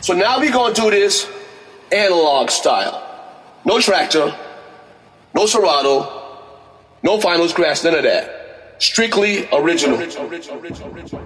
So now we gonna do this analog style. No Traktor, no Serato, no Final Scratch, none of that. Strictly original. original, original, original